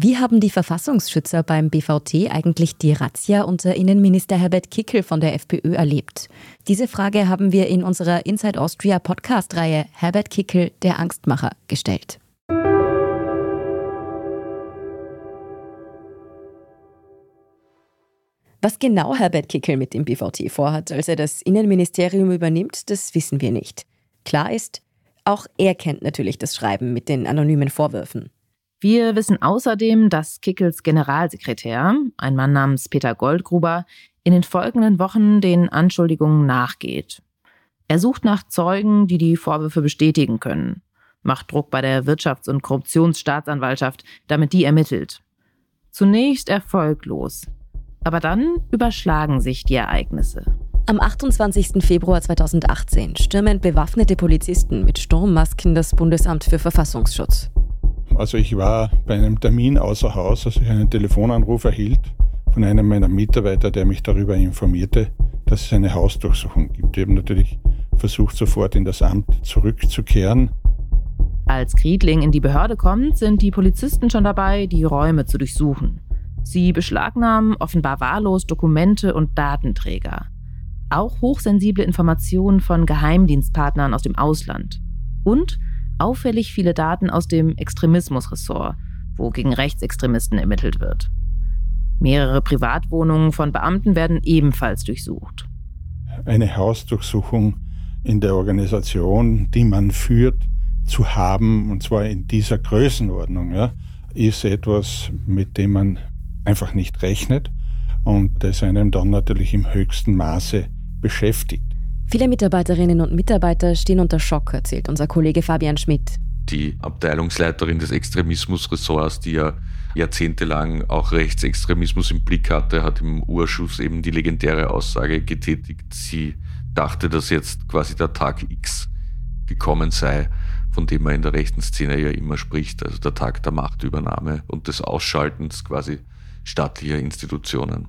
Wie haben die Verfassungsschützer beim BVT eigentlich die Razzia unter Innenminister Herbert Kickel von der FPÖ erlebt? Diese Frage haben wir in unserer Inside Austria Podcast-Reihe Herbert Kickel, der Angstmacher, gestellt. Was genau Herbert Kickel mit dem BVT vorhat, als er das Innenministerium übernimmt, das wissen wir nicht. Klar ist, auch er kennt natürlich das Schreiben mit den anonymen Vorwürfen. Wir wissen außerdem, dass Kickels Generalsekretär, ein Mann namens Peter Goldgruber, in den folgenden Wochen den Anschuldigungen nachgeht. Er sucht nach Zeugen, die die Vorwürfe bestätigen können, macht Druck bei der Wirtschafts- und Korruptionsstaatsanwaltschaft, damit die ermittelt. Zunächst erfolglos. Aber dann überschlagen sich die Ereignisse. Am 28. Februar 2018 stürmen bewaffnete Polizisten mit Sturmmasken das Bundesamt für Verfassungsschutz. Also ich war bei einem Termin außer Haus, als ich einen Telefonanruf erhielt von einem meiner Mitarbeiter, der mich darüber informierte, dass es eine Hausdurchsuchung gibt. Ich habe natürlich versucht, sofort in das Amt zurückzukehren. Als Kriedling in die Behörde kommt, sind die Polizisten schon dabei, die Räume zu durchsuchen. Sie beschlagnahmen offenbar wahllos Dokumente und Datenträger. Auch hochsensible Informationen von Geheimdienstpartnern aus dem Ausland. Und auffällig viele Daten aus dem Extremismusressort, wo gegen Rechtsextremisten ermittelt wird. Mehrere Privatwohnungen von Beamten werden ebenfalls durchsucht. Eine Hausdurchsuchung in der Organisation, die man führt, zu haben, und zwar in dieser Größenordnung, ja, ist etwas, mit dem man einfach nicht rechnet und das einem dann natürlich im höchsten Maße beschäftigt. Viele Mitarbeiterinnen und Mitarbeiter stehen unter Schock, erzählt unser Kollege Fabian Schmidt. Die Abteilungsleiterin des Extremismusressorts, die ja jahrzehntelang auch Rechtsextremismus im Blick hatte, hat im Urschuss eben die legendäre Aussage getätigt, sie dachte, dass jetzt quasi der Tag X gekommen sei, von dem man in der rechten Szene ja immer spricht, also der Tag der Machtübernahme und des Ausschaltens quasi staatlicher Institutionen.